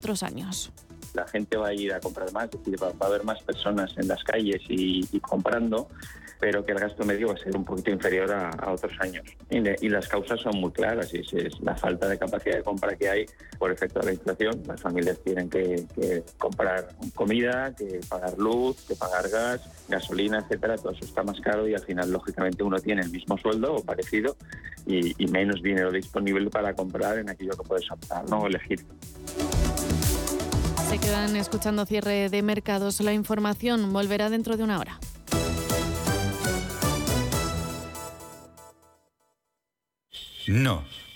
otros años. La gente va a ir a comprar más, es decir, va, a haber más personas en las calles y, comprando, pero que el gasto medio va a ser un poquito inferior a, otros años. Y, las causas son muy claras, y es, la falta de capacidad de compra que hay por efecto de la inflación. Las familias tienen que, comprar comida, que pagar luz, que pagar gas, gasolina, etcétera. Todo eso está más caro y al final, lógicamente, uno tiene el mismo sueldo o parecido y, menos dinero disponible para comprar en aquello que puedes optar, no elegir. Se quedan escuchando cierre de mercados. La información volverá dentro de una hora. No,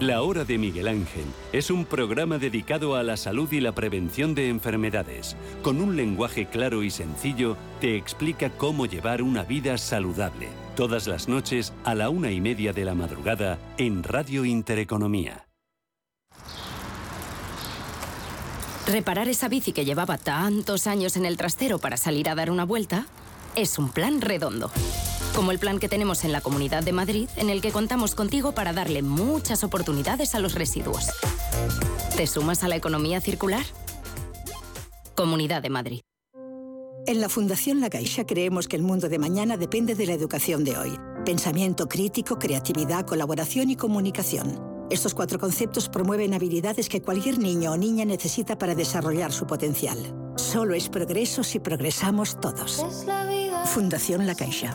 La Hora de Miguel Ángel es un programa dedicado a la salud y la prevención de enfermedades. Con un lenguaje claro y sencillo, te explica cómo llevar una vida saludable. Todas las noches a la una y media de la madrugada en Radio Intereconomía. Reparar esa bici que llevaba tantos años en el trastero para salir a dar una vuelta es un plan redondo como el plan que tenemos en la Comunidad de Madrid, en el que contamos contigo para darle muchas oportunidades a los residuos. ¿Te sumas a la economía circular? Comunidad de Madrid. En la Fundación La Caixa creemos que el mundo de mañana depende de la educación de hoy. Pensamiento crítico, creatividad, colaboración y comunicación. Estos cuatro conceptos promueven habilidades que cualquier niño o niña necesita para desarrollar su potencial. Solo es progreso si progresamos todos. Fundación La Caixa.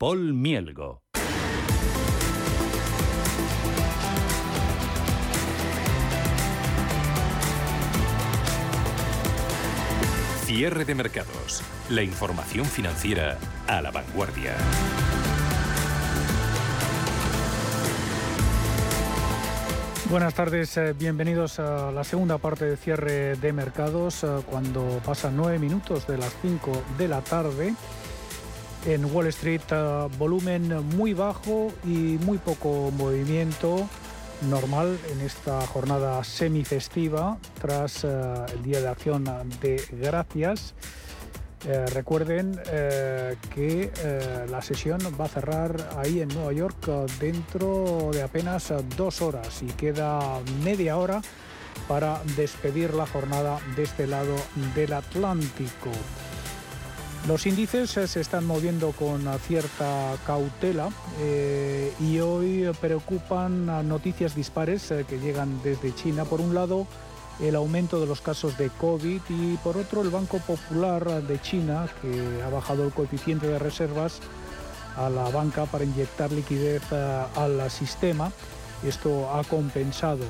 Paul Mielgo. Cierre de mercados. La información financiera a la vanguardia. Buenas tardes, eh, bienvenidos a la segunda parte de cierre de mercados, eh, cuando pasan nueve minutos de las cinco de la tarde en Wall Street eh, volumen muy bajo y muy poco movimiento normal en esta jornada semifestiva tras eh, el Día de Acción de Gracias. Eh, recuerden que la sesión va a cerrar ahí en Nueva York dentro de apenas dos horas y queda media hora para despedir la jornada de este lado del Atlántico. Los índices eh, se están moviendo con cierta cautela eh, y hoy preocupan noticias dispares eh, que llegan desde China. Por un lado, el aumento de los casos de COVID y por otro, el Banco Popular de China, que ha bajado el coeficiente de reservas a la banca para inyectar liquidez al sistema. Esto ha compensado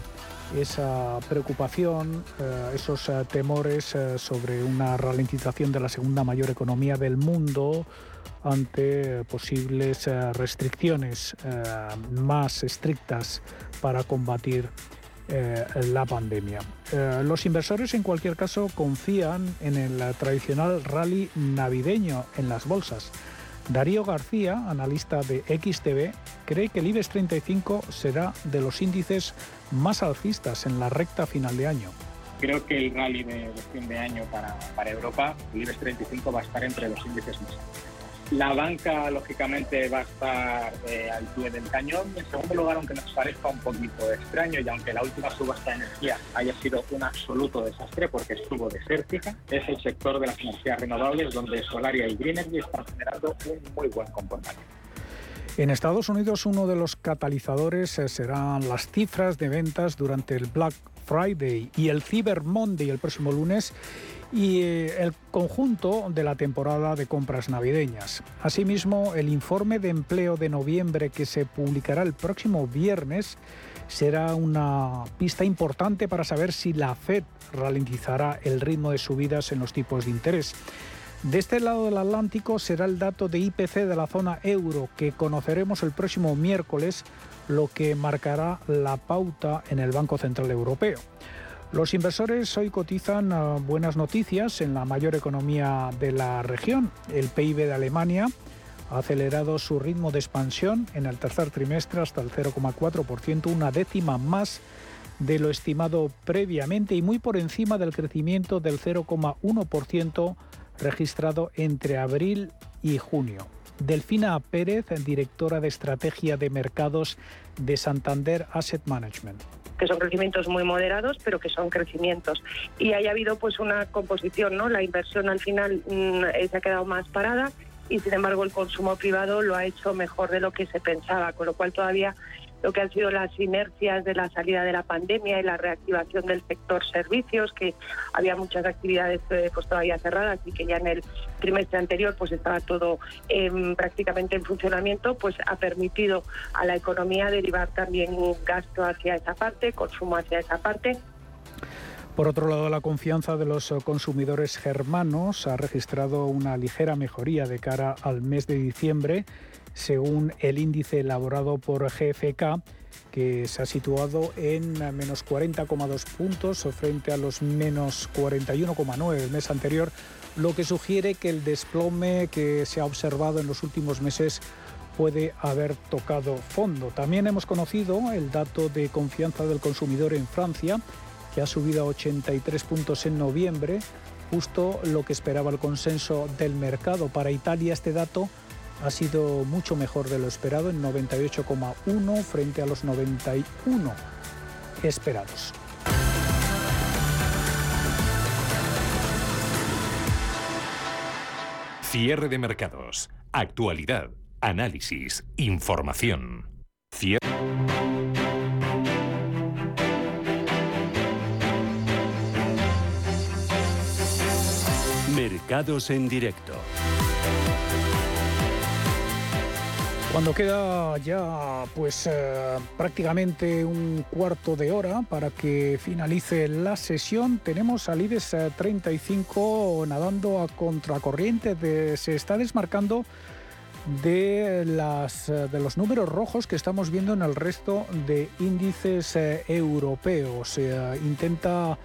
esa preocupación, eh, esos eh, temores sobre una ralentización de la segunda mayor economía del mundo ante posibles restricciones más estrictas para combatir la pandemia. los inversores en cualquier caso confían en el tradicional rally navideño en las bolsas. Darío García, analista de XTV, cree que el IBEX 35 será de los índices más alcistas en la recta final de año. Creo que el rally de, fin de año para, para Europa, el IBEX 35 va a estar entre los índices más. La banca, lógicamente, va a estar eh, al pie del cañón. En segundo lugar, aunque nos parezca un poquito extraño y aunque la última subasta de energía haya sido un absoluto desastre porque estuvo desértica, es el sector de las energías renovables donde Solaria y Green Energy están generando un muy buen comportamiento. En Estados Unidos uno de los catalizadores eh, serán las cifras de ventas durante el Black Friday y el Cyber Monday el próximo lunes y eh, el conjunto de la temporada de compras navideñas. Asimismo, el informe de empleo de noviembre que se publicará el próximo viernes será una pista importante para saber si la Fed ralentizará el ritmo de subidas en los tipos de interés. De este lado del Atlántico será el dato de IPC de la zona euro que conoceremos el próximo miércoles, lo que marcará la pauta en el Banco Central Europeo. Los inversores hoy cotizan ah, buenas noticias en la mayor economía de la región. El PIB de Alemania ha acelerado su ritmo de expansión en el tercer trimestre hasta el 0,4%, una décima más de lo estimado previamente y muy por encima del crecimiento del 0,1% registrado entre abril y junio. Delfina Pérez, directora de Estrategia de Mercados de Santander Asset Management que son crecimientos muy moderados, pero que son crecimientos. Y haya habido pues una composición, ¿no? La inversión al final mm, se ha quedado más parada y sin embargo el consumo privado lo ha hecho mejor de lo que se pensaba, con lo cual todavía lo que han sido las inercias de la salida de la pandemia y la reactivación del sector servicios, que había muchas actividades eh, pues todavía cerradas y que ya en el trimestre anterior pues estaba todo em, prácticamente en funcionamiento, pues ha permitido a la economía derivar también gasto hacia esa parte, consumo hacia esa parte. Por otro lado, la confianza de los consumidores germanos ha registrado una ligera mejoría de cara al mes de diciembre según el índice elaborado por GFK, que se ha situado en menos 40,2 puntos frente a los menos 41,9 del mes anterior, lo que sugiere que el desplome que se ha observado en los últimos meses puede haber tocado fondo. También hemos conocido el dato de confianza del consumidor en Francia, que ha subido a 83 puntos en noviembre, justo lo que esperaba el consenso del mercado. Para Italia este dato ha sido mucho mejor de lo esperado en 98,1 frente a los 91 esperados. Cierre de mercados. Actualidad. Análisis. Información. Cierre. Mercados en directo. Cuando queda ya pues eh, prácticamente un cuarto de hora para que finalice la sesión, tenemos al IBEX 35 nadando a contracorriente, se está desmarcando de, las, de los números rojos que estamos viendo en el resto de índices eh, europeos. Eh, intenta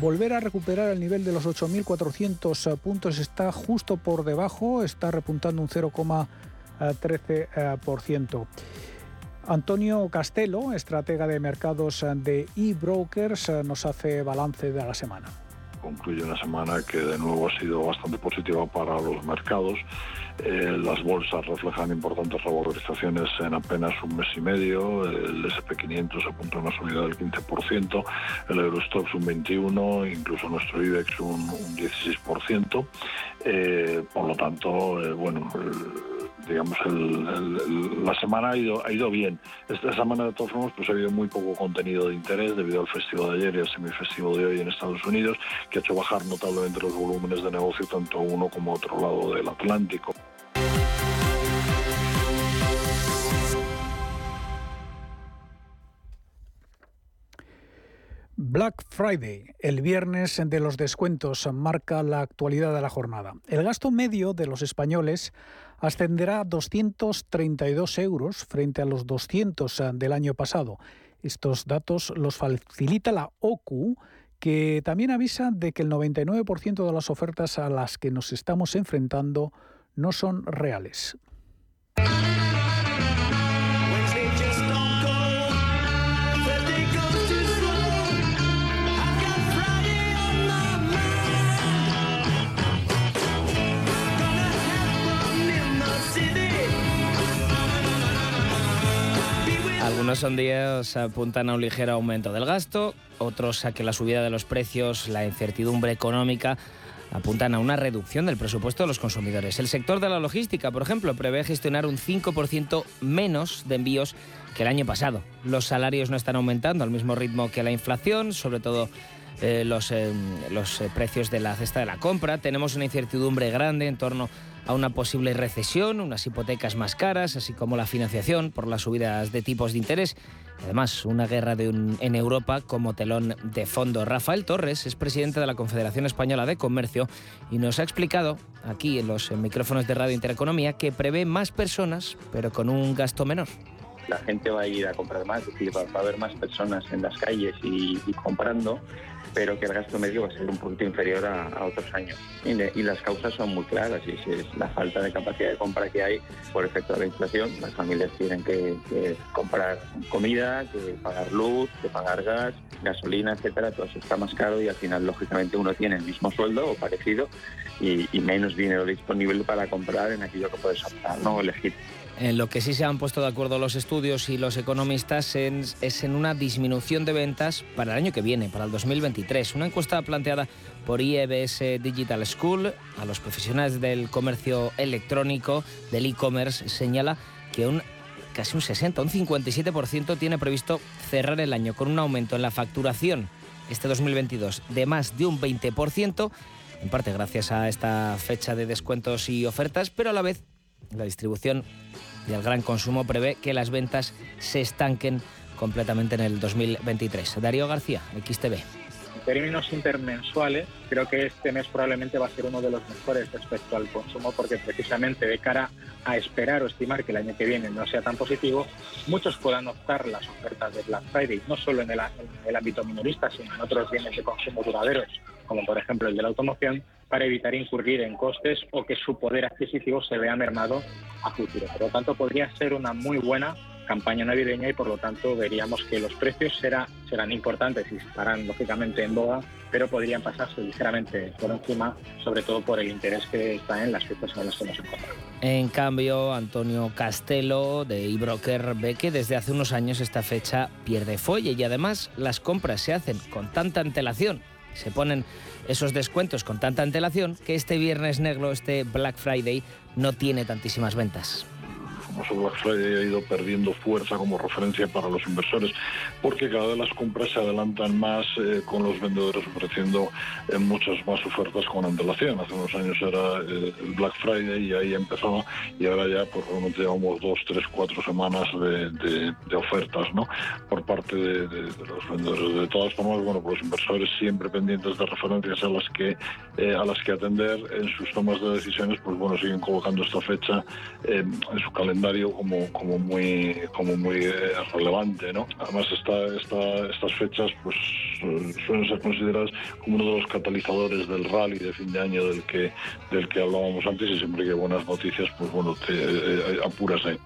volver a recuperar el nivel de los 8.400 puntos, está justo por debajo, está repuntando un 0, 13%. Antonio Castelo, estratega de mercados de eBrokers, nos hace balance de la semana. Concluye una semana que de nuevo ha sido bastante positiva para los mercados. Eh, las bolsas reflejan importantes revalorizaciones en apenas un mes y medio. El SP500 apunta una subida del 15%, el Eurostox un 21%, incluso nuestro IBEX un, 16%. Eh, por lo tanto, eh, bueno digamos, la semana ha ido, ha ido bien. Esta semana, de todas formas, pues ha habido muy poco contenido de interés debido al festivo de ayer y al semifestivo de hoy en Estados Unidos, que ha hecho bajar notablemente los volúmenes de negocio tanto a uno como a otro lado del Atlántico. Black Friday, el viernes de los descuentos, marca la actualidad de la jornada. El gasto medio de los españoles ascenderá a 232 euros frente a los 200 del año pasado. Estos datos los facilita la OCU, que también avisa de que el 99% de las ofertas a las que nos estamos enfrentando no son reales. Algunos sondeos apuntan a un ligero aumento del gasto, otros a que la subida de los precios, la incertidumbre económica apuntan a una reducción del presupuesto de los consumidores. El sector de la logística, por ejemplo, prevé gestionar un 5% menos de envíos que el año pasado. Los salarios no están aumentando al mismo ritmo que la inflación, sobre todo eh, los, eh, los eh, precios de la cesta de la compra. Tenemos una incertidumbre grande en torno a una posible recesión, unas hipotecas más caras, así como la financiación por las subidas de tipos de interés. Además, una guerra en Europa como telón de fondo. Rafael Torres es presidente de la Confederación Española de Comercio y nos ha explicado aquí en los micrófonos de Radio Intereconomía que prevé más personas, pero con un gasto menor la gente va a ir a comprar más, es decir, va, a haber más personas en las calles y comprando pero que el gasto medio va a ser un punto inferior a, otros años. Y, las causas son muy claras, y es la falta de capacidad de compra que hay por efecto de la inflación. Las familias tienen que, comprar comida, que pagar luz, que pagar gas, gasolina, etcétera, todo eso está más caro y al final, lógicamente, uno tiene el mismo sueldo o parecido y, menos dinero disponible para comprar en aquello que puedes optar, ¿no? elegir. En lo que sí se han puesto de acuerdo los estudios y los economistas es en una disminución de ventas para el año que viene, para el 2023. Una encuesta planteada por IEBS Digital School a los profesionales del comercio electrónico, del e-commerce, señala que un casi un 60, un 57% tiene previsto cerrar el año con un aumento en la facturación este 2022 de más de un 20%, en parte gracias a esta fecha de descuentos y ofertas, pero a la vez la distribución y el gran consumo prevé que las ventas se estanquen completamente en el 2023. Darío García, XTV. En términos intermensuales, creo que este mes probablemente va a ser uno de los mejores respecto al consumo porque precisamente de cara a esperar o estimar que el año que viene no sea tan positivo, muchos puedan optar las ofertas de Black Friday, no solo en el, en el ámbito minorista, sino en otros bienes de consumo duraderos, como por ejemplo el de la automoción, para evitar incurrir en costes o que su poder adquisitivo se vea mermado a futuro. Por lo tanto, podría ser una muy buena campaña navideña y por lo tanto veríamos que los precios será, serán importantes y estarán lógicamente en boga, pero podrían pasarse ligeramente por encima, sobre todo por el interés que está en las fiestas en las que nos encontramos. En cambio, Antonio Castelo de eBroker ve que desde hace unos años esta fecha pierde fuelle y además las compras se hacen con tanta antelación, se ponen esos descuentos con tanta antelación que este viernes negro, este Black Friday, no tiene tantísimas ventas famoso Black Friday ha ido perdiendo fuerza como referencia para los inversores, porque cada vez las compras se adelantan más eh, con los vendedores ofreciendo eh, muchas más ofertas con antelación. Hace unos años era eh, el Black Friday y ahí empezaba, y ahora ya lo menos llevamos dos, tres, cuatro semanas de, ofertas ¿no? por parte de, los vendedores. De todas formas, bueno, pues los inversores siempre pendientes de referencias a las que a las que atender en sus tomas de decisiones, pues bueno, siguen colocando esta fecha en su calendario como, como muy, como muy eh, relevante. ¿no? Además, esta, esta, estas fechas pues, suelen ser consideradas como uno de los catalizadores del rally de fin de año del que, del que hablábamos antes y siempre que hay buenas noticias, pues bueno, te eh, apuras ahí.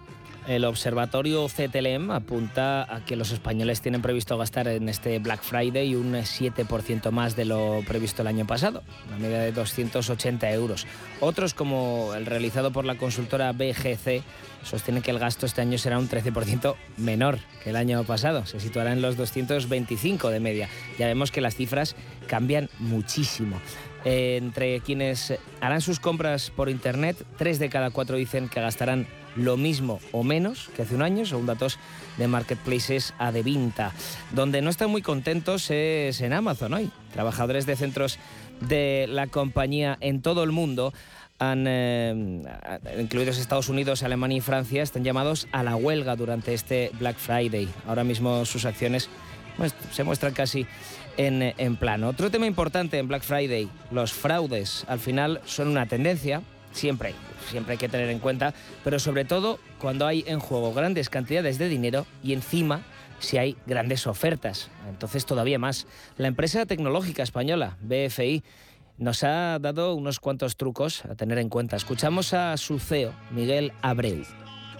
El observatorio CTLM apunta a que los españoles tienen previsto gastar en este Black Friday un 7% más de lo previsto el año pasado, una media de 280 euros. Otros, como el realizado por la consultora BGC, sostienen que el gasto este año será un 13% menor que el año pasado, se situará en los 225 de media. Ya vemos que las cifras cambian muchísimo. entre quienes harán sus compras por Internet, tres de cada cuatro dicen que gastarán lo mismo o menos que hace un año, según datos de Marketplaces a. Donde no están muy contentos es en Amazon hoy. Trabajadores de centros de la compañía en todo el mundo han, eh, incluidos Estados Unidos, Alemania y Francia, están llamados a la huelga durante este Black Friday. Ahora mismo sus acciones se muestran casi en, en plano. Otro tema importante en Black Friday, los fraudes. Al final son una tendencia, siempre siempre hay que tener en cuenta, pero sobre todo cuando hay en juego grandes cantidades de dinero y encima si hay grandes ofertas. Entonces todavía más. La empresa tecnológica española, BFI, nos ha dado unos cuantos trucos a tener en cuenta. Escuchamos a su CEO, Miguel Abreu.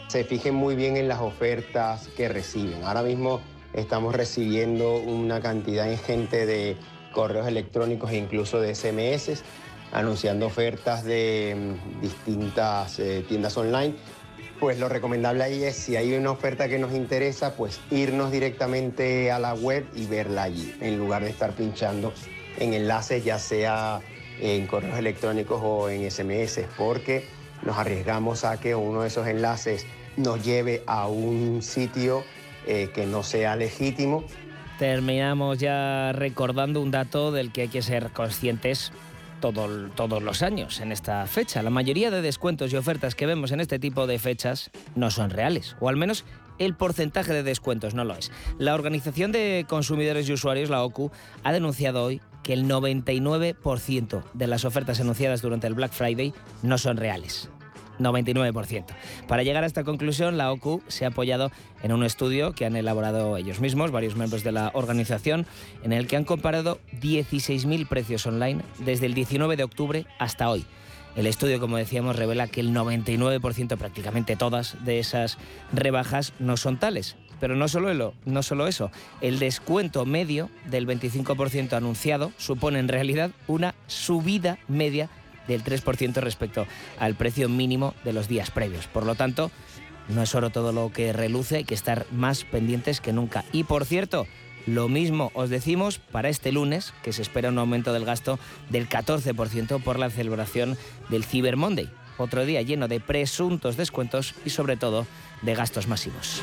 Se fijen muy bien en las ofertas que reciben. Ahora mismo estamos recibiendo una cantidad ingente de correos electrónicos e incluso de SMS anunciando ofertas de mm, distintas eh, tiendas online. Pues lo recomendable ahí es, si hay una oferta que nos interesa, pues irnos directamente a la web y verla allí, en lugar de estar pinchando en enlaces, ya sea en correos electrónicos o en SMS, porque nos arriesgamos a que uno de esos enlaces nos lleve a un sitio eh, que no sea legítimo. Terminamos ya recordando un dato del que hay que ser conscientes todos los años en esta fecha. La mayoría de descuentos y ofertas que vemos en este tipo de fechas no son reales, o al menos el porcentaje de descuentos no lo es. La Organización de Consumidores y Usuarios, la OCU, ha denunciado hoy que el 99% de las ofertas anunciadas durante el Black Friday no son reales. 99%. Para llegar a esta conclusión, la OCU se ha apoyado en un estudio que han elaborado ellos mismos, varios miembros de la organización, en el que han comparado 16.000 precios online desde el 19 de octubre hasta hoy. El estudio, como decíamos, revela que el 99%, prácticamente todas de esas rebajas no son tales. Pero no solo, no solo eso, el descuento medio del 25% anunciado supone en realidad una subida media del 3% respecto al precio mínimo de los días previos. Por lo tanto, no es oro todo lo que reluce, hay que estar más pendientes que nunca. Y por cierto, lo mismo os decimos para este lunes, que se espera un aumento del gasto del 14% por la celebración del Cyber Monday. Otro día lleno de presuntos descuentos y sobre todo de gastos masivos.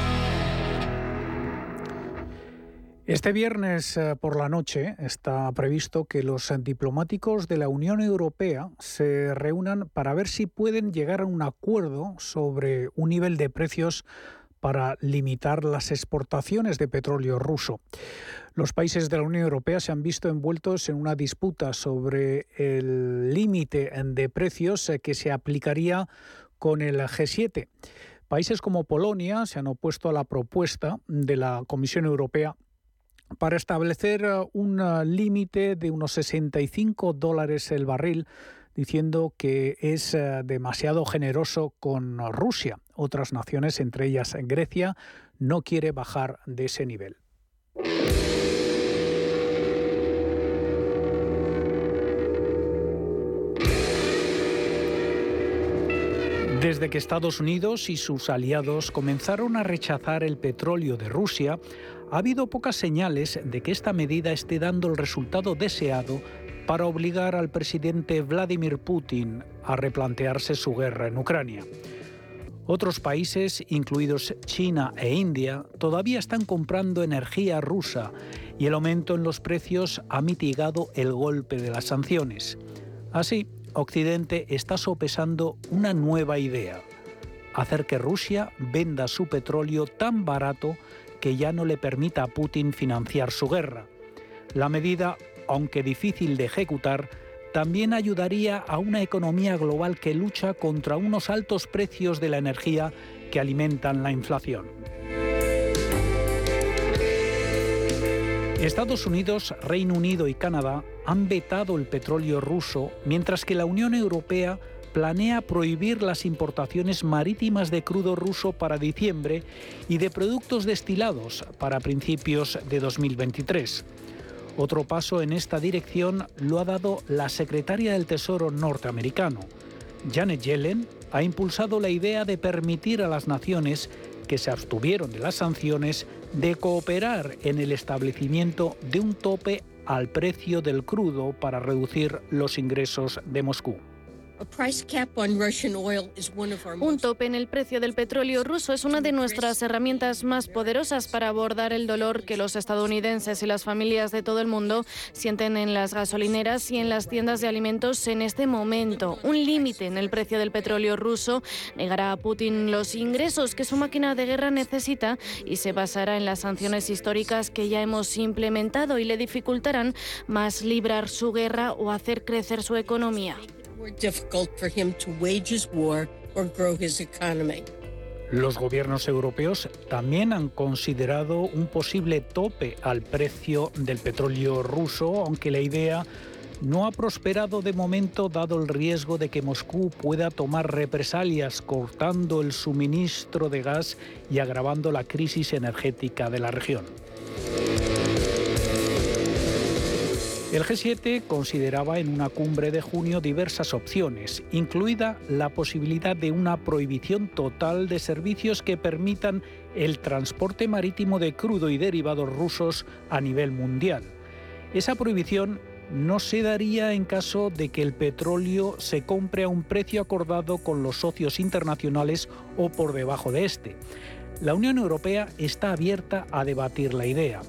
Este viernes eh, por la noche está previsto que los diplomáticos de la Unión Europea se reúnan para ver si pueden llegar a un acuerdo sobre un nivel de precios para limitar las exportaciones de petróleo ruso. Los países de la Unión Europea se han visto envueltos en una disputa sobre el límite de precios eh, que se aplicaría con el G7. Países como Polonia se han opuesto a la propuesta de la Comisión Europea para establecer eh, un eh, límite de unos 65 dólares el barril, diciendo que es eh, demasiado generoso con Rusia. Otras naciones, entre ellas Grecia, no quiere bajar de ese nivel. Desde que Estados Unidos y sus aliados comenzaron a rechazar el petróleo de Rusia, ha habido pocas señales de que esta medida esté dando el resultado deseado para obligar al presidente Vladimir Putin a replantearse su guerra en Ucrania. Otros países, incluidos China e India, todavía están comprando energía rusa y el aumento en los precios ha mitigado el golpe de las sanciones. Así, Occidente está sopesando una nueva idea, hacer que Rusia venda su petróleo tan barato que ya no le permita a Putin financiar su guerra. La medida, aunque difícil de ejecutar, también ayudaría a una economía global que lucha contra unos altos precios de la energía que alimentan la inflación. Estados Unidos, Reino Unido y Canadá han vetado el petróleo ruso, mientras que la Unión Europea planea prohibir las importaciones marítimas de crudo ruso para diciembre y de productos destilados para principios de 2023. Otro paso en esta dirección lo ha dado la secretaria del Tesoro norteamericano. Janet Yellen ha impulsado la idea de permitir a las naciones que se abstuvieron de las sanciones de cooperar en el establecimiento de un tope al precio del crudo para reducir los ingresos de Moscú. Un tope en el precio del petróleo ruso es una de nuestras herramientas más poderosas para abordar el dolor que los estadounidenses y las familias de todo el mundo sienten en las gasolineras y en las tiendas de alimentos en este momento. Un límite en el precio del petróleo ruso negará a Putin los ingresos que su máquina de guerra necesita y se basará en las sanciones históricas que ya hemos implementado y le dificultarán más librar su guerra o hacer crecer su economía. Los gobiernos europeos también han considerado un posible tope al precio del petróleo ruso, aunque la idea no ha prosperado de momento dado el riesgo de que Moscú pueda tomar represalias cortando el suministro de gas y agravando la crisis energética de la región. El G7 consideraba en una cumbre de junio diversas opciones, incluida la posibilidad de una prohibición total de servicios que permitan el transporte marítimo de crudo y derivados rusos a nivel mundial. Esa prohibición no se daría en caso de que el petróleo se compre a un precio acordado con los socios internacionales o por debajo de este. La Unión Europea está abierta a debatir la idea.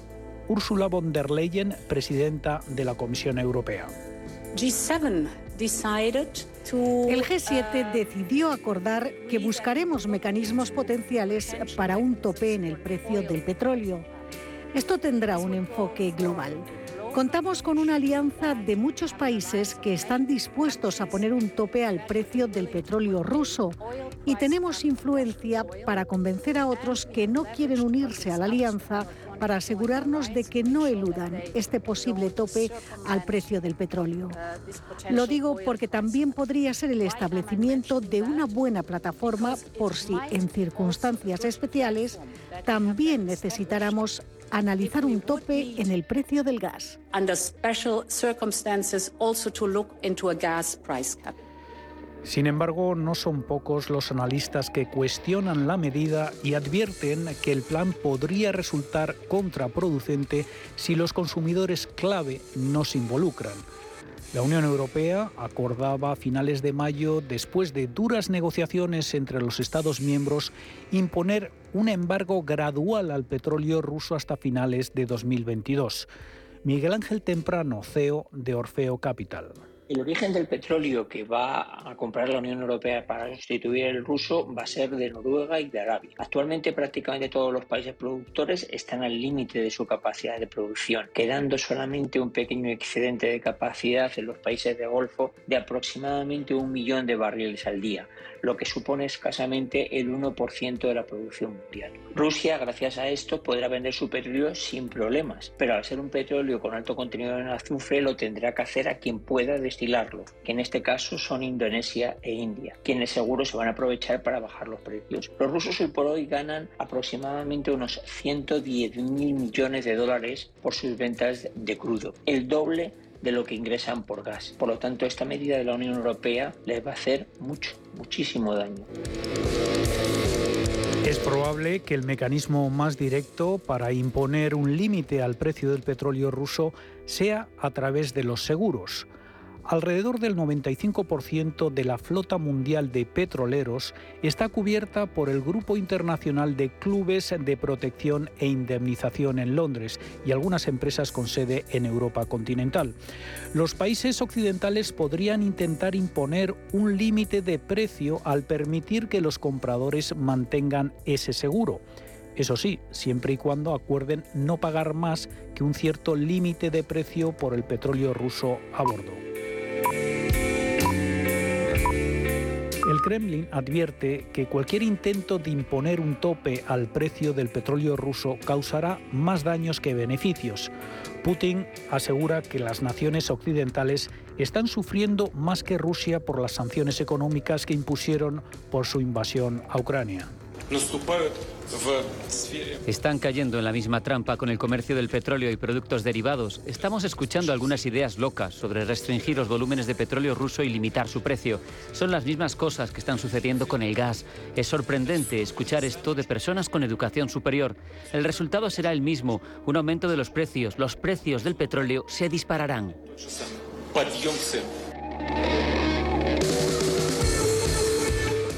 Ursula von der Leyen, presidenta de la Comisión Europea. El G7 decidió acordar que buscaremos mecanismos potenciales para un tope en el precio del petróleo. Esto tendrá un enfoque global. Contamos con una alianza de muchos países que están dispuestos a poner un tope al precio del petróleo ruso y tenemos influencia para convencer a otros que no quieren unirse a la alianza para asegurarnos de que no eludan este posible tope al precio del petróleo. Lo digo porque también podría ser el establecimiento de una buena plataforma por si en circunstancias especiales también necesitáramos analizar un tope en el precio del gas. Sin embargo, no son pocos los analistas que cuestionan la medida y advierten que el plan podría resultar contraproducente si los consumidores clave no se involucran. La Unión Europea acordaba a finales de mayo, después de duras negociaciones entre los Estados miembros, imponer un embargo gradual al petróleo ruso hasta finales de 2022. Miguel Ángel Temprano, CEO de Orfeo Capital. El origen del petróleo que va a comprar la Unión Europea para sustituir el ruso va a ser de Noruega y de Arabia. Actualmente prácticamente todos los países productores están al límite de su capacidad de producción, quedando solamente un pequeño excedente de capacidad en los países de Golfo de aproximadamente un millón de barriles al día, lo que supone escasamente el 1% de la producción mundial. Rusia, gracias a esto, podrá vender su petróleo sin problemas, pero al ser un petróleo con alto contenido en azufre lo tendrá que hacer a quien pueda destilarlo, que en este caso son Indonesia e India, quienes seguro se van a aprovechar para bajar los precios. Los rusos hoy por hoy ganan aproximadamente unos 110 mil millones de dólares por sus ventas de crudo, el doble de lo que ingresan por gas. Por lo tanto, esta medida de la Unión Europea les va a hacer mucho, muchísimo daño. Es probable que el mecanismo más directo para imponer un límite al precio del petróleo ruso sea a través de los seguros. Alrededor del 95% de la flota mundial de petroleros está cubierta por el Grupo Internacional de Clubes de Protección e Indemnización en Londres y algunas empresas con sede en Europa continental. Los países occidentales podrían intentar imponer un límite de precio al permitir que los compradores mantengan ese seguro. Eso sí, siempre y cuando acuerden no pagar más que un cierto límite de precio por el petróleo ruso a bordo. El Kremlin advierte que cualquier intento de imponer un tope al precio del petróleo ruso causará más daños que beneficios. Putin asegura que las naciones occidentales están sufriendo más que Rusia por las sanciones económicas que impusieron por su invasión a Ucrania. Están cayendo en la misma trampa con el comercio del petróleo y productos derivados. Estamos escuchando algunas ideas locas sobre restringir los volúmenes de petróleo ruso y limitar su precio. Son las mismas cosas que están sucediendo con el gas. Es sorprendente escuchar esto de personas con educación superior. El resultado será el mismo, un aumento de los precios. Los precios del petróleo se dispararán.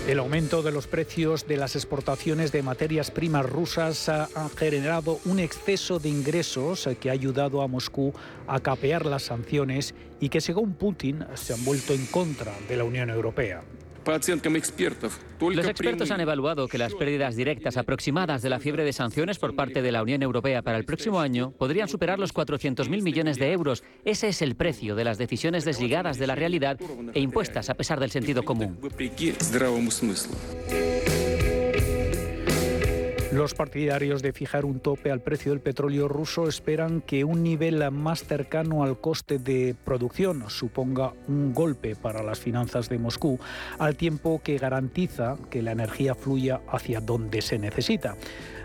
El aumento de los precios de las exportaciones de materias primas rusas ha generado un exceso de ingresos que ha ayudado a Moscú a capear las sanciones y que según Putin se han vuelto en contra de la Unión Europea. Los expertos han evaluado que las pérdidas directas aproximadas de la fiebre de sanciones por parte de la Unión Europea para el próximo año podrían superar los 400.000 millones de euros. Ese es el precio de las decisiones desligadas de la realidad e impuestas a pesar del sentido común. Los partidarios de fijar un tope al precio del petróleo ruso esperan que un nivel más cercano al coste de producción suponga un golpe para las finanzas de Moscú, al tiempo que garantiza que la energía fluya hacia donde se necesita.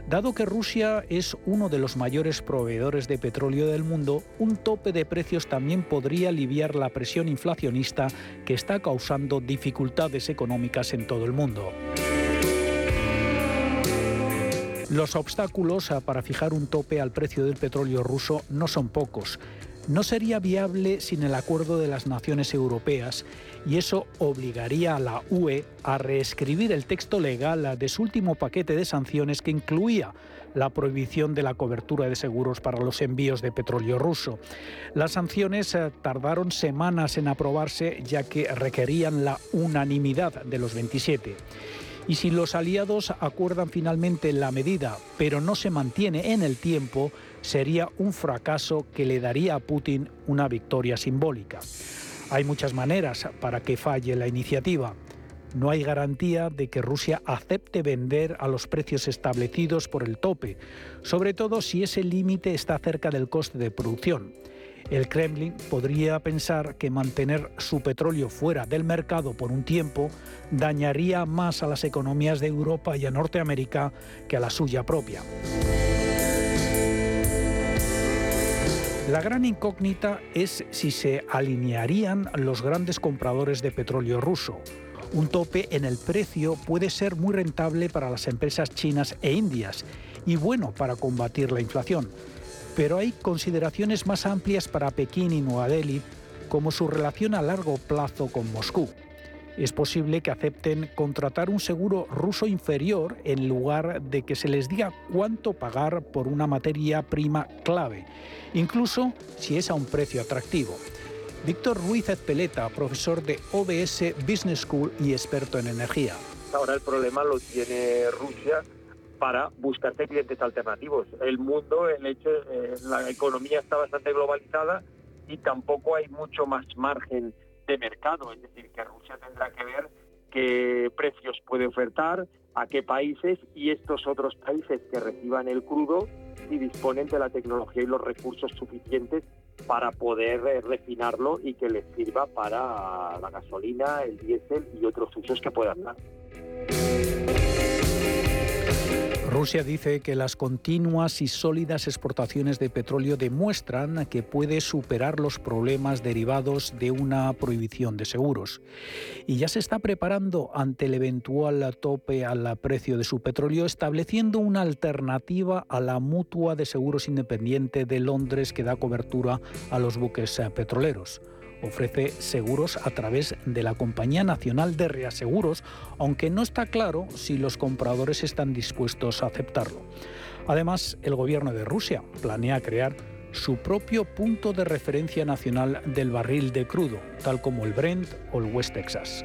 Dado que Rusia es uno de los mayores proveedores de petróleo del mundo, un tope de precios también podría aliviar la presión inflacionista que está causando dificultades económicas en todo el mundo. Los obstáculos para fijar un tope al precio del petróleo ruso no son pocos. No sería viable sin el acuerdo de las naciones europeas y eso obligaría a la UE a reescribir el texto legal de su último paquete de sanciones que incluía la prohibición de la cobertura de seguros para los envíos de petróleo ruso. Las sanciones eh, tardaron semanas en aprobarse ya que requerían la unanimidad de los 27. Y si los aliados acuerdan finalmente la medida, pero no se mantiene en el tiempo, sería un fracaso que le daría a Putin una victoria simbólica. Hay muchas maneras para que falle la iniciativa. No hay garantía de que Rusia acepte vender a los precios establecidos por el tope, sobre todo si ese límite está cerca del coste de producción. El Kremlin podría pensar que mantener su petróleo fuera del mercado por un tiempo dañaría más a las economías de Europa y a Norteamérica que a la suya propia. La gran incógnita es si se alinearían los grandes compradores de petróleo ruso. Un tope en el precio puede ser muy rentable para las empresas chinas e indias y bueno para combatir la inflación pero hay consideraciones más amplias para Pekín y Nueva Delhi, como su relación a largo plazo con Moscú. Es posible que acepten contratar un seguro ruso inferior en lugar de que se les diga cuánto pagar por una materia prima clave, incluso si es a un precio atractivo. Víctor Ruiz Ezpeleta, profesor de OBS Business School y experto en energía. Ahora el problema lo tiene Rusia para buscarse clientes alternativos. El mundo, el hecho, eh, la economía está bastante globalizada y tampoco hay mucho más margen de mercado. Es decir, que Rusia tendrá que ver qué precios puede ofertar, a qué países y estos otros países que reciban el crudo y disponen de la tecnología y los recursos suficientes para poder eh, refinarlo y que les sirva para la gasolina, el diésel y otros usos que puedan dar. Rusia dice que las continuas y sólidas exportaciones de petróleo demuestran que puede superar los problemas derivados de una prohibición de seguros. Y ya se está preparando ante el eventual tope al precio de su petróleo, estableciendo una alternativa a la mutua de seguros independiente de Londres que da cobertura a los buques petroleros ofrece seguros a través de la Compañía Nacional de Reaseguros, aunque no está claro si los compradores están dispuestos a aceptarlo. Además, el gobierno de Rusia planea crear su propio punto de referencia nacional del barril de crudo, tal como el Brent o el West Texas.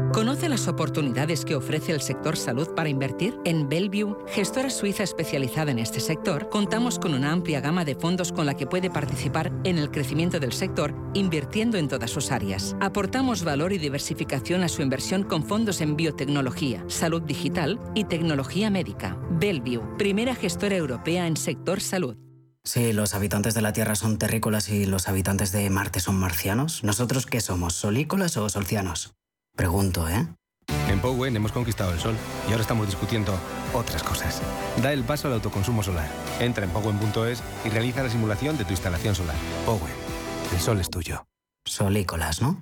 ¿Conoce las oportunidades que ofrece el sector salud para invertir? En Bellevue, gestora suiza especializada en este sector, contamos con una amplia gama de fondos con la que puede participar en el crecimiento del sector, invirtiendo en todas sus áreas. Aportamos valor y diversificación a su inversión con fondos en biotecnología, salud digital y tecnología médica. Bellevue, primera gestora europea en sector salud. Si los habitantes de la Tierra son terrícolas y los habitantes de Marte son marcianos, ¿nosotros qué somos, solícolas o solcianos? Pregunto, ¿eh? En Powen hemos conquistado el sol y ahora estamos discutiendo otras cosas. Da el paso al autoconsumo solar. Entra en powen.es y realiza la simulación de tu instalación solar. Powen, el sol es tuyo. Solícolas, ¿no?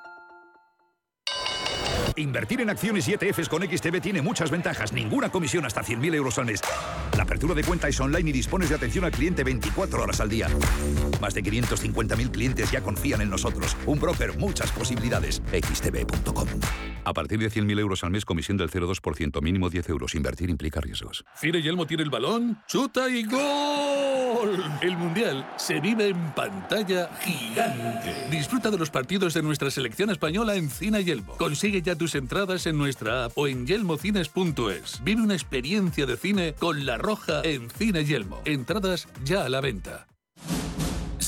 Invertir en acciones y ETFs con XTB tiene muchas ventajas. Ninguna comisión hasta 100.000 euros al mes. La apertura de cuenta es online y dispones de atención al cliente 24 horas al día. Más de 550.000 clientes ya confían en nosotros. Un broker, muchas posibilidades. XTB.com. A partir de 100.000 euros al mes, comisión del 0,2%, mínimo 10 euros. Invertir implica riesgos. Cine Yelmo tiene el balón, chuta y gol. El Mundial se vive en pantalla gigante. Disfruta de los partidos de nuestra selección española en Cine Yelmo. Consigue ya tus entradas en nuestra app o en yelmocines.es. Vive una experiencia de cine con La Roja en Cine Yelmo. Entradas ya a la venta.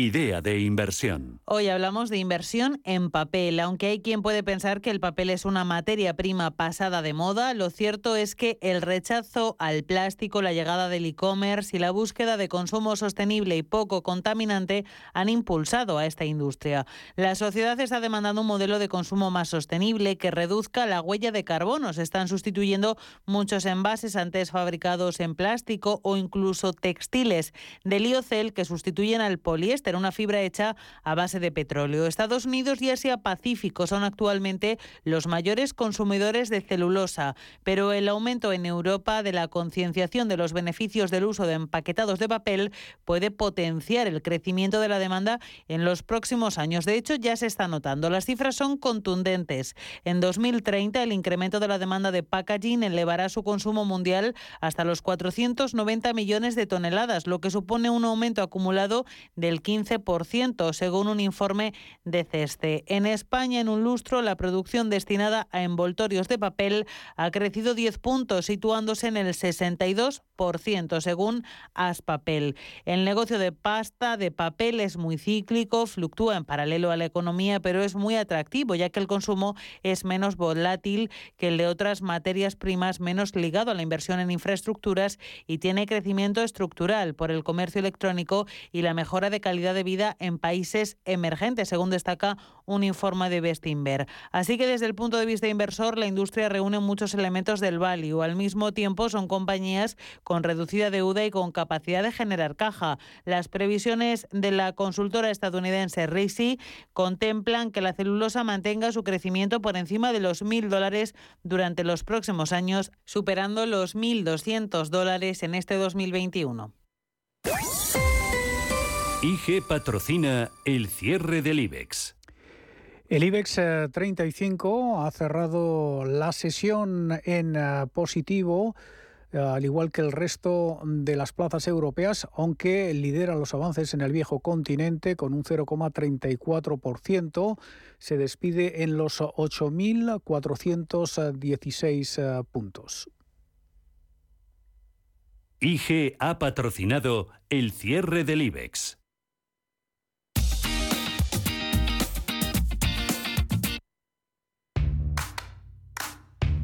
Idea de inversión. Hoy hablamos de inversión en papel. Aunque hay quien puede pensar que el papel es una materia prima pasada de moda, lo cierto es que el rechazo al plástico, la llegada del e-commerce y la búsqueda de consumo sostenible y poco contaminante han impulsado a esta industria. La sociedad está demandando un modelo de consumo más sostenible que reduzca la huella de carbono. Se están sustituyendo muchos envases antes fabricados en plástico o incluso textiles de liocel que sustituyen al poliéster una fibra hecha a base de petróleo. Estados Unidos y Asia Pacífico son actualmente los mayores consumidores de celulosa, pero el aumento en Europa de la concienciación de los beneficios del uso de empaquetados de papel puede potenciar el crecimiento de la demanda en los próximos años. De hecho, ya se está notando. Las cifras son contundentes. En 2030, el incremento de la demanda de packaging elevará su consumo mundial hasta los 490 millones de toneladas, lo que supone un aumento acumulado del 15%, según un informe de CESTE. En España, en un lustro, la producción destinada a envoltorios de papel ha crecido 10 puntos, situándose en el 62%, según Aspapel. El negocio de pasta de papel es muy cíclico, fluctúa en paralelo a la economía, pero es muy atractivo, ya que el consumo es menos volátil que el de otras materias primas, menos ligado a la inversión en infraestructuras y tiene crecimiento estructural por el comercio electrónico y la mejora de calidad de vida en países emergentes, según destaca un informe de Bestinver. Así que desde el punto de vista inversor, la industria reúne muchos elementos del value. Al mismo tiempo, son compañías con reducida deuda y con capacidad de generar caja. Las previsiones de la consultora estadounidense RISI contemplan que la celulosa mantenga su crecimiento por encima de los mil dólares durante los próximos años, superando los 1.200 dólares en este 2021. IG patrocina el cierre del IBEX. El IBEX 35 eh, ha cerrado la sesión en eh, positivo, eh, al igual que el resto de las plazas europeas, aunque lidera los avances en el viejo continente con un 0,34%. Se despide en los 8.416 puntos. IG ha patrocinado el cierre del IBEX.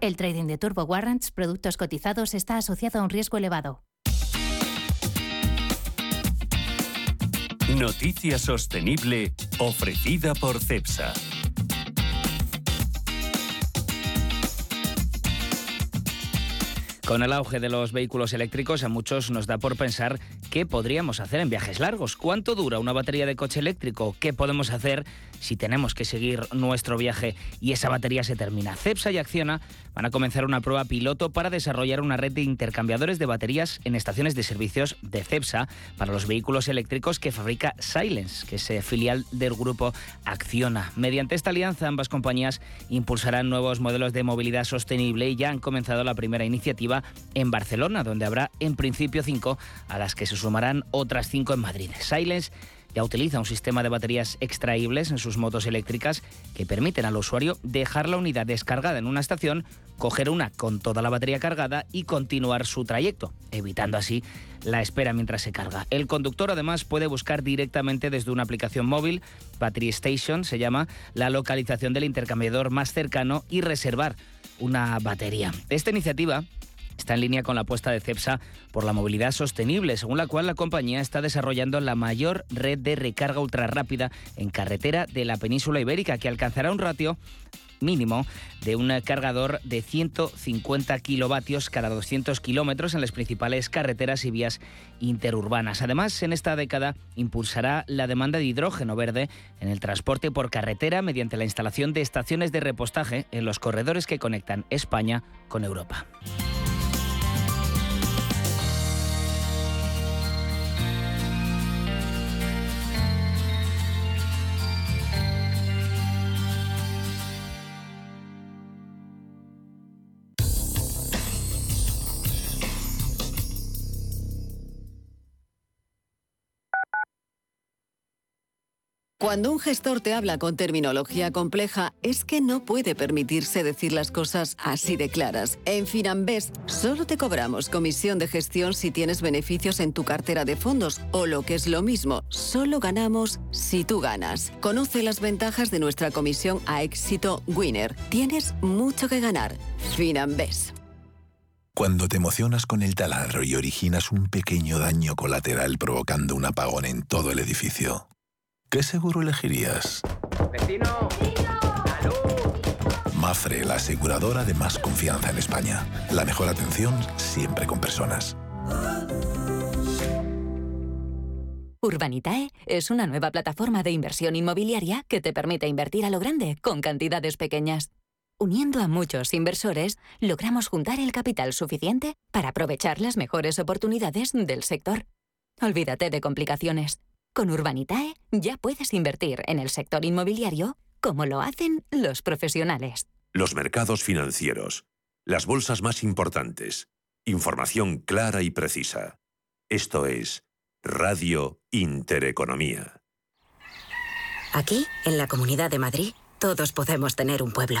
El trading de Turbo Warrants, productos cotizados, está asociado a un riesgo elevado. Noticia sostenible ofrecida por CEPSA. Con el auge de los vehículos eléctricos, a muchos nos da por pensar qué podríamos hacer en viajes largos. ¿Cuánto dura una batería de coche eléctrico? ¿Qué podemos hacer si tenemos que seguir nuestro viaje y esa batería se termina? CEPSA y Acciona van a comenzar una prueba piloto para desarrollar una red de intercambiadores de baterías en estaciones de servicios de CEPSA para los vehículos eléctricos que fabrica Silence, que es eh, filial del grupo Acciona. Mediante esta alianza, ambas compañías impulsarán nuevos modelos de movilidad sostenible y ya han comenzado la primera iniciativa en Barcelona, donde habrá en principio cinco, a las que se sumarán otras cinco en Madrid. Silence ya utiliza un sistema de baterías extraíbles en sus motos eléctricas que permiten al usuario dejar la unidad descargada en una estación, coger una con toda la batería cargada y continuar su trayecto, evitando así la espera mientras se carga. El conductor además puede buscar directamente desde una aplicación móvil, Battery Station se llama, la localización del intercambiador más cercano y reservar una batería. Esta iniciativa está en línea con la apuesta de CEPSA por la movilidad sostenible, según la cual la compañía está desarrollando la mayor red de recarga ultra rápida en carretera de la península ibérica, que alcanzará un ratio mínimo de un cargador de 150 kilovatios cada 200 kilómetros en las principales carreteras y vías interurbanas. Además, en esta década impulsará la demanda de hidrógeno verde en el transporte por carretera mediante la instalación de estaciones de repostaje en los corredores que conectan España con Europa. Cuando un gestor te habla con terminología compleja, es que no puede permitirse decir las cosas así de claras. En Finambés solo te cobramos comisión de gestión si tienes beneficios en tu cartera de fondos o lo que es lo mismo, solo ganamos si tú ganas. Conoce las ventajas de nuestra comisión a éxito Winner. Tienes mucho que ganar. Finambés. Cuando te emocionas con el taladro y originas un pequeño daño colateral provocando un apagón en todo el edificio. ¿Qué seguro elegirías? ¡Vecino! Mafre, la aseguradora de más confianza en España. La mejor atención siempre con personas. Urbanitae es una nueva plataforma de inversión inmobiliaria que te permite invertir a lo grande con cantidades pequeñas. Uniendo a muchos inversores, logramos juntar el capital suficiente para aprovechar las mejores oportunidades del sector. Olvídate de complicaciones. Con Urbanitae ya puedes invertir en el sector inmobiliario como lo hacen los profesionales. Los mercados financieros. Las bolsas más importantes. Información clara y precisa. Esto es Radio Intereconomía. Aquí, en la Comunidad de Madrid, todos podemos tener un pueblo.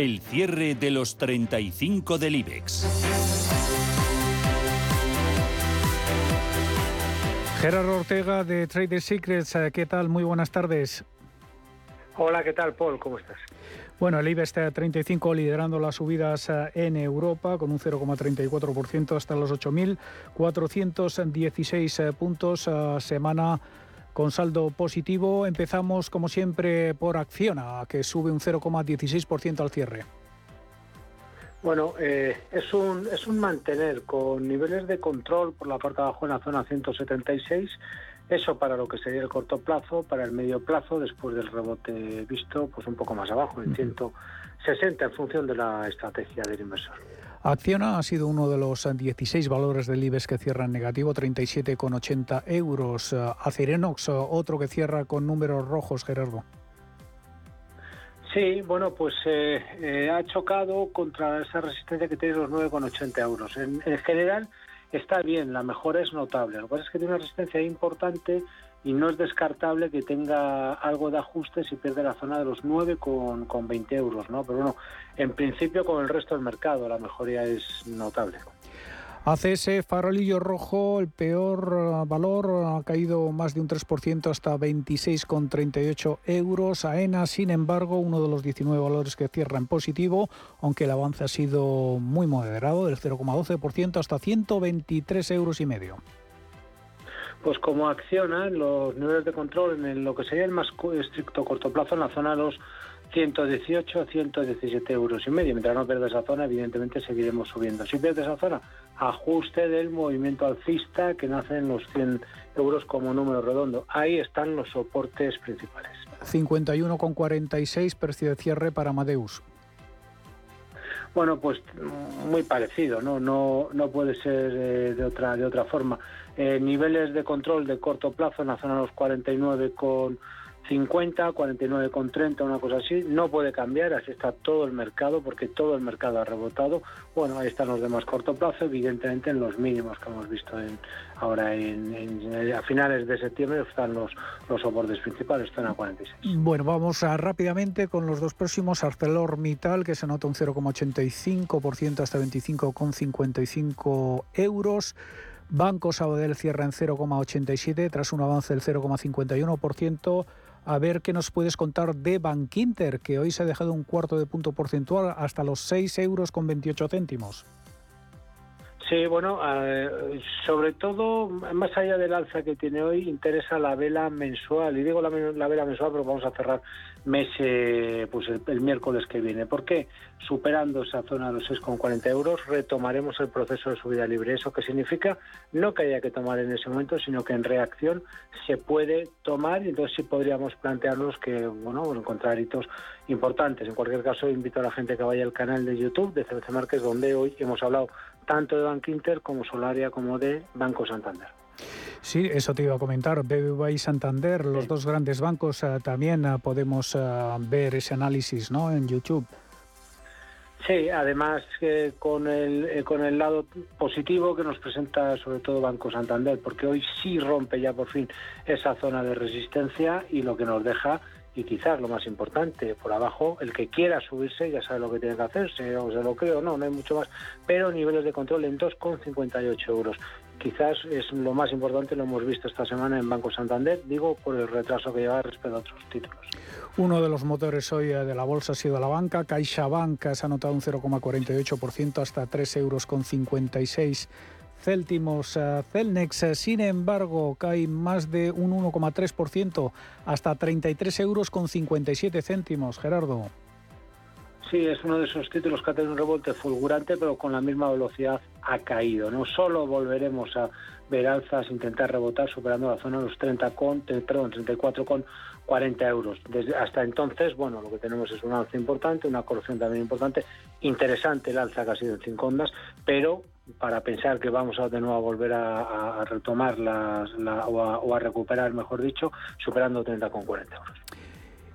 El cierre de los 35 del IBEX. Gerardo Ortega de Trader Secrets, eh, ¿qué tal? Muy buenas tardes. Hola, ¿qué tal, Paul? ¿Cómo estás? Bueno, el IBEX 35 liderando las subidas eh, en Europa con un 0,34% hasta los 8.416 eh, puntos semana con saldo positivo. Empezamos, como siempre, por Acciona, que sube un 0,16% al cierre. Bueno, eh, es, un, es un mantener con niveles de control por la parte de abajo en la zona 176. Eso para lo que sería el corto plazo, para el medio plazo, después del rebote visto, pues un poco más abajo, en 160 en función de la estrategia del inversor. Acciona ha sido uno de los 16 valores del IBEX que cierra en negativo, 37,80 euros. Acerenox, otro que cierra con números rojos, Gerardo. Sí, bueno, pues eh, eh, ha chocado contra esa resistencia que tiene los 9,80 euros. En, general está bien, la mejora es notable. Lo que pasa es que tiene una resistencia importante y no es descartable que tenga algo de ajuste si pierde la zona de los 9,20 con, 20 euros, ¿no? Pero bueno, en principio con el resto del mercado la mejoría es notable. ACS Farolillo Rojo, el peor eh, valor, ha caído más de un 3% hasta 26,38 euros. AENA, sin embargo, uno de los 19 valores que cierra en positivo, aunque el avance ha sido muy moderado, del 0,12% hasta 123 euros y medio. Pues como acciona los niveles de control en lo que sería el más estricto corto plazo en la zona de los 118 a 117 euros y medio. Mientras no pierda esa zona, evidentemente seguiremos subiendo. Si pierde esa zona, ajuste del movimiento alcista que nace en los 100 euros como número redondo. Ahí están los soportes principales. 51,46 precio de cierre para Amadeus. Bueno, pues muy parecido, ¿no? No, no puede ser eh, de, otra, de otra forma. Eh, niveles de control de corto plazo en la zona de los 49 con 50, 49,30, una cosa así. No puede cambiar, así está todo el mercado, porque todo el mercado ha rebotado. Bueno, ahí están los demás corto plazo, evidentemente en los mínimos que hemos visto en, ahora en, a finales de septiembre están los, los soportes principales, están a 46. Bueno, vamos a, rápidamente con los dos próximos. ArcelorMittal, que se nota un 0,85% hasta 25,55 euros. Banco Sabadell cierra en 0,87 tras un avance del 0,51% a ver qué nos puedes contar de Bankinter, que hoy se ha dejado un cuarto de punto porcentual hasta los 6 euros con 28 céntimos. Sí, bueno, eh, sobre todo, más allá del alza que tiene hoy, interesa la vela mensual. Y digo la, vela mensual, pero vamos a cerrar mes pues el, miércoles que viene. ¿Por qué? Superando esa zona de los 6,40 euros, retomaremos el proceso de subida libre. ¿Eso qué significa? No que haya que tomar en ese momento, sino que en reacción se puede tomar y entonces sí podríamos plantearnos que, bueno, encontrar hitos importantes. En cualquier caso, invito a la gente que vaya al canal de YouTube de CBC Márquez, donde hoy hemos hablado tanto de Bank Inter como Solaria como de Banco Santander. Sí, eso te iba a comentar. BBVA y Santander, los dos grandes bancos, eh, también eh, podemos eh, ver ese análisis ¿no? en YouTube. Sí, además con, el, con el lado positivo que nos presenta sobre todo Banco Santander, porque hoy sí rompe ya por fin esa zona de resistencia y lo que nos deja y quizás lo más importante, por abajo, el que quiera subirse ya sabe lo que tiene que hacerse, o se lo creo, no, no hay mucho más, pero niveles de control en 2,58 euros. Quizás es lo más importante, lo hemos visto esta semana en Banco Santander, digo por el retraso que lleva respecto a otros títulos. Uno de los motores hoy eh, de la bolsa ha sido la banca. CaixaBank se ha notado un 0,48% hasta 3,56 euros céntimos. Eh, Celnex, sin embargo, cae más de un 1,3% hasta 33 euros con 57 céntimos. Gerardo. Sí, es uno de esos títulos que ha tenido un rebote fulgurante, pero con la misma velocidad ha caído. No solo volveremos a ver alzas, intentar rebotar, superando la zona de los 30 con, perdón, 34 con 40 euros. Desde hasta entonces, bueno, lo que tenemos es un alza importante, una corrección también importante, interesante el alza que ha sido en 5 ondas, pero para pensar que vamos a de nuevo a volver a, retomar las, o, a, recuperar, mejor dicho, superando 30 con 40 euros.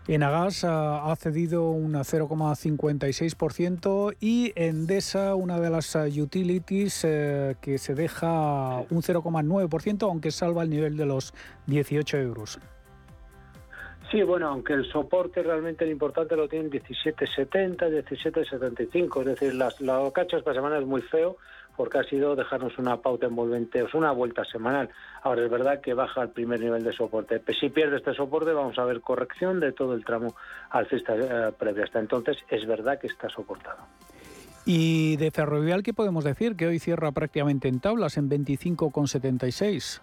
Enagas ha cedido un 0,56% y Endesa, una de las uh, utilities, eh, que se deja un 0,9%, aunque salva el nivel de los 18 euros. Sí, bueno, aunque el soporte realmente el importante lo tienen 17.70, 17.75, es decir, las, la cacha esta semana es muy feo porque ha sido dejarnos una pauta envolvente, o una vuelta semanal. Ahora es verdad que baja al primer nivel de soporte. Si pierde este soporte vamos a ver corrección de todo el tramo alcista eh, previo. Hasta entonces es verdad que está soportado. Y de Ferrovial, ¿qué podemos decir? Que hoy cierra prácticamente en tablas, en 25,76.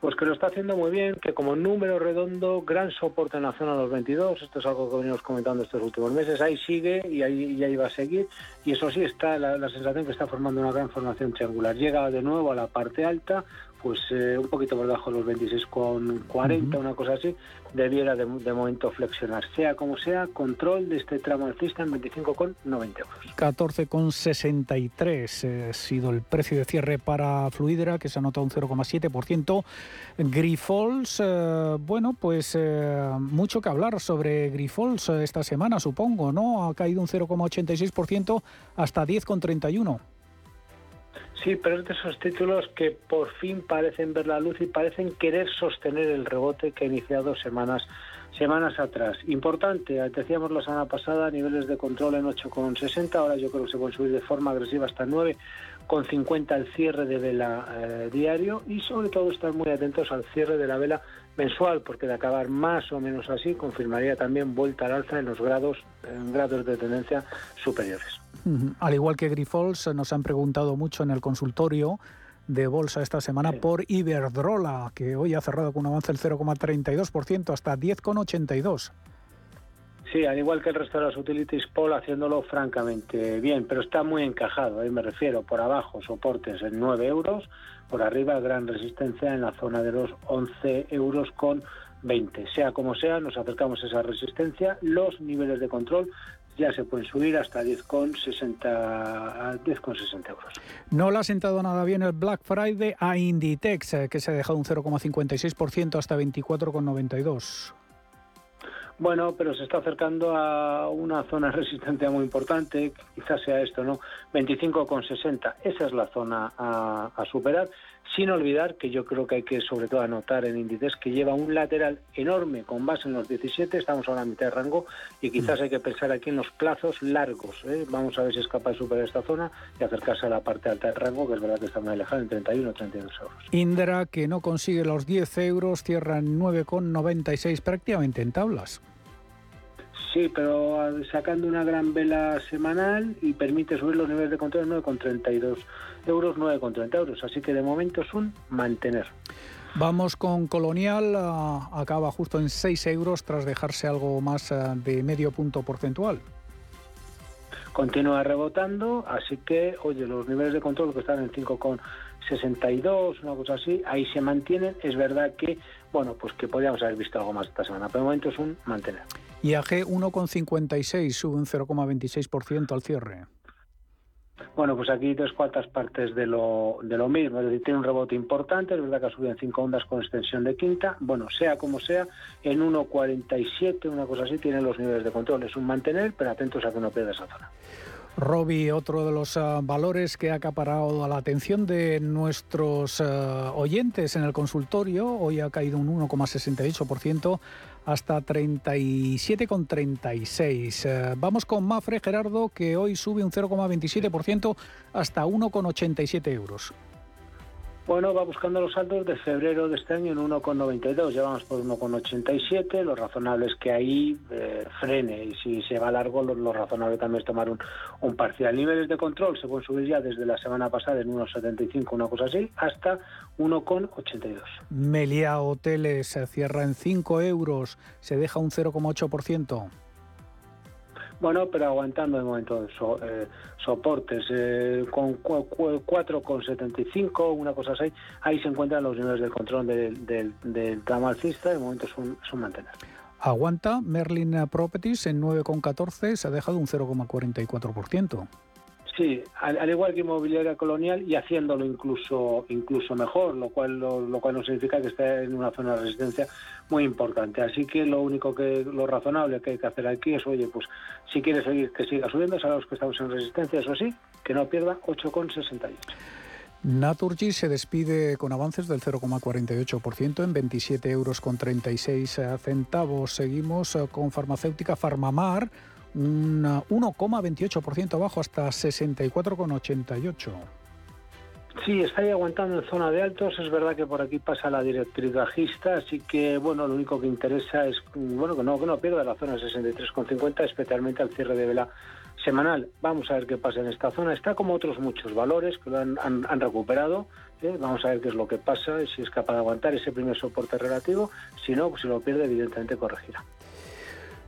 Pues que lo está haciendo muy bien, que como número redondo, gran soporte en la zona de los 22, esto es algo que venimos comentando estos últimos meses, ahí sigue y ahí, ahí va a seguir, y eso sí, está la, la sensación que está formando una gran formación triangular. Llega de nuevo a la parte alta, pues eh, un poquito por debajo de los 26,40, una cosa así, debiera de, momento flexionar. Sea como sea, control de este tramo alcista en 25,90 euros. 14,63 eh, ha sido el precio de cierre para Fluidra, que se ha notado un 0,7%. Grifols, eh, bueno, pues mucho que hablar sobre Grifols esta semana, supongo, ¿no? Ha caído un 0,86% hasta 10,31%. Sí, pero es de esos títulos que por fin parecen ver la luz y parecen querer sostener el rebote que ha iniciado semanas semanas atrás. Importante, decíamos la semana pasada, niveles de control en 8,60, ahora yo creo que se pueden subir de forma agresiva hasta 9,50 al cierre de vela eh, diario y sobre todo estar muy atentos al cierre de la vela mensual, porque de acabar más o menos así confirmaría también vuelta al alza en los grados, grados de tendencia superiores. Al igual que Grifols, nos han preguntado mucho en el consultorio de bolsa esta semana por Iberdrola, que hoy ha cerrado con un avance del 0,32% hasta 10,82%. Sí, al igual que el resto de las utilities, Paul haciéndolo francamente bien, pero está muy encajado, ahí me refiero, por abajo soportes en 9 euros, por arriba gran resistencia en la zona de los 11 euros con 20. Sea como sea, nos acercamos a esa resistencia, los niveles de control ya se pueden subir hasta 10,60 10,60 euros. No le ha sentado nada bien el Black Friday a Inditex, eh, que se ha dejado un 0,56% hasta 24,92. Bueno, pero se está acercando a una zona de resistencia muy importante, quizás sea esto, ¿no? 25,60, esa es la zona a, a superar sin olvidar que yo creo que hay que sobre todo anotar en índices que lleva un lateral enorme con base en los 17, estamos ahora a mitad de rango y quizás mm. hay que pensar aquí en los plazos largos. ¿eh? Vamos a ver si es capaz de superar esta zona y acercarse a la parte alta del rango, que es verdad que está muy alejada, en 31 o 32 euros. Indra, que no consigue los 10 euros, cierra en 9,96 prácticamente en tablas. Sí, pero sacando una gran vela semanal y permite subir los niveles de control 9,32 euros, 9,30 euros. Así que de momento es un mantener. Vamos con Colonial, ah, acaba justo en 6 euros tras dejarse algo más ah, de medio punto porcentual. Continúa rebotando, así que, oye, los niveles de control que están en 5,62, una cosa así, ahí se mantienen. Es verdad que, bueno, pues que podríamos haber visto algo más esta semana, pero de momento es un mantener. IAG 1,56, sube un 0,26% al cierre. Bueno, pues aquí tres cuartas partes de lo, de lo mismo, es decir, tiene un rebote importante, es verdad que ha subido en cinco ondas con extensión de quinta, bueno, sea como sea, en 1,47, una cosa así, tiene los niveles de control, es un mantener, pero atentos a que no pierda esa zona. Robbie, otro de los ah, valores que ha acaparado la atención de nuestros ah, oyentes en el consultorio, hoy ha caído un 1,68% hasta 37,36. Eh, vamos con Mafre Gerardo, que hoy sube un 0,27% hasta 1,87 euros. Bueno, va buscando los saldos de febrero de este año en 1,92. Llevamos por 1,87. Lo razonable es que ahí eh, frene y si se va largo, lo, razonable también es tomar un, un, parcial. Niveles de control se pueden subir ya desde la semana pasada en 1,75, una cosa así, hasta 1,82. Melia Hoteles se cierra en 5 euros, se deja un 0,8%. Bueno, pero aguantando de momento eh, soportes eh, con 4,75, una cosa así, ahí se encuentran los niveles de control del, del, del tramo alcista, de momento es un, es mantener. Aguanta Merlin Properties en 9,14, se ha dejado un 0,44%. Sí, al, igual que inmobiliaria colonial y haciéndolo incluso incluso mejor, lo cual lo, cual no significa que esté en una zona de resistencia muy importante. Así que lo único que lo razonable que hay que hacer aquí es, oye, pues si quiere seguir que siga subiendo, sabemos que estamos en resistencia, eso sí, que no pierda 8,68. Naturgy se despide con avances del 0,48% en 27 euros con 36 centavos. Seguimos eh, con farmacéutica Farmamar, un 1,28% abajo hasta 64,88. Sí, está ahí aguantando en zona de altos. Es verdad que por aquí pasa la directriz bajista, así que bueno, lo único que interesa es bueno que no que no pierda la zona 63,50, especialmente al cierre de vela semanal. Vamos a ver qué pasa en esta zona. Está como otros muchos valores que lo han, recuperado. ¿eh? Vamos a ver qué es lo que pasa, si es capaz de aguantar ese primer soporte relativo. Si no, pues si lo pierde, evidentemente corregirá.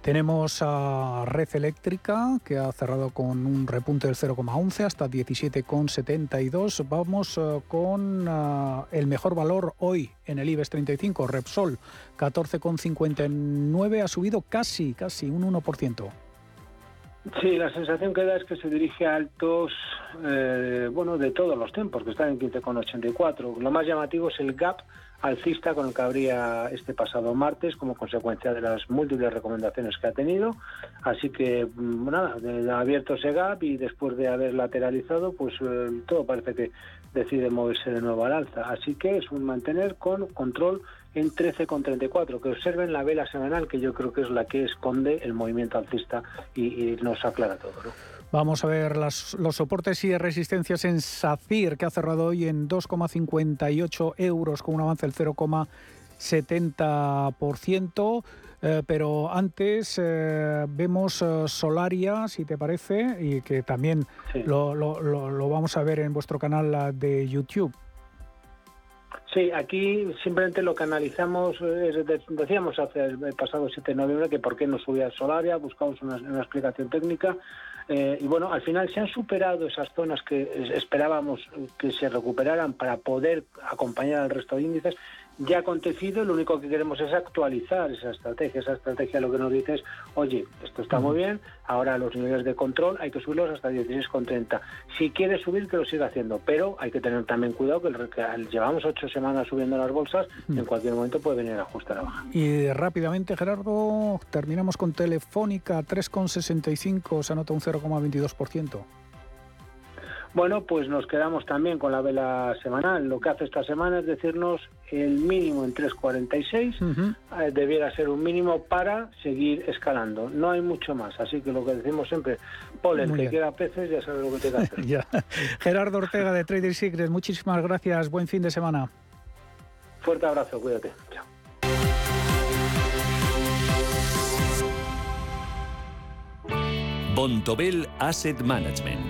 Tenemos a Red Eléctrica, que ha cerrado con un repunte del 0,11 hasta 17,72. Vamos eh, con eh, el mejor valor hoy en el IBEX 35, Repsol, 14,59, ha subido casi, casi un 1%. Sí, la sensación que da es que se dirige a altos, eh, bueno, de todos los tiempos, que están en 15,84. Lo más llamativo es el gap alcista con el que habría este pasado martes como consecuencia de las múltiples recomendaciones que ha tenido. Así que, mm, nada, abierto ese gap y después de haber lateralizado, pues eh, todo parece que decide moverse de nuevo al alza. Así que es un mantener con control en 13,34. Que observen la vela semanal, que yo creo que es la que esconde el movimiento alcista y, nos aclara todo. Vamos a ver los soportes y resistencias en SACIR, que ha cerrado hoy en 2,58 euros con un avance del 0,70%. Eh, pero antes eh, vemos eh, Solaria, si te parece, y que también lo, lo, vamos a ver en vuestro canal de YouTube. Sí, aquí simplemente lo que analizamos, decíamos hace el pasado 7 de noviembre que por qué no subía Solaria, buscamos una, explicación técnica y bueno, al final se han superado esas zonas que esperábamos que se recuperaran para poder acompañar al resto de índices ya ha acontecido, lo único que queremos es actualizar esa estrategia. Esa estrategia lo que nos dice es, oye, esto está muy bien, ahora los niveles de control hay que subirlos hasta 16,30. Si quiere subir, que lo siga haciendo, pero hay que tener también cuidado que, llevamos ocho semanas subiendo las bolsas, en cualquier momento puede venir a ajustar a baja. Y rápidamente, Gerardo, terminamos con Telefónica, 3,65, se anota un 0,22%. Bueno, pues nos quedamos también con la vela semanal. Lo que hace esta semana es decirnos el mínimo en 3.46 eh, debiera ser un mínimo para seguir escalando. No hay mucho más. Así que lo que decimos siempre, Paul, el que quiera peces ya sabe lo que tiene que hacer. Gerardo Ortega de Trader Secret, muchísimas gracias. Buen fin de semana. Fuerte abrazo, cuídate. Chao. Bontobel Asset Management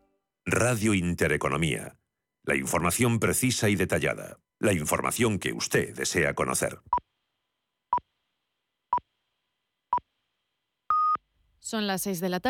Radio Intereconomía. La información precisa y detallada. La información que usted desea conocer. Son las seis de la tarde.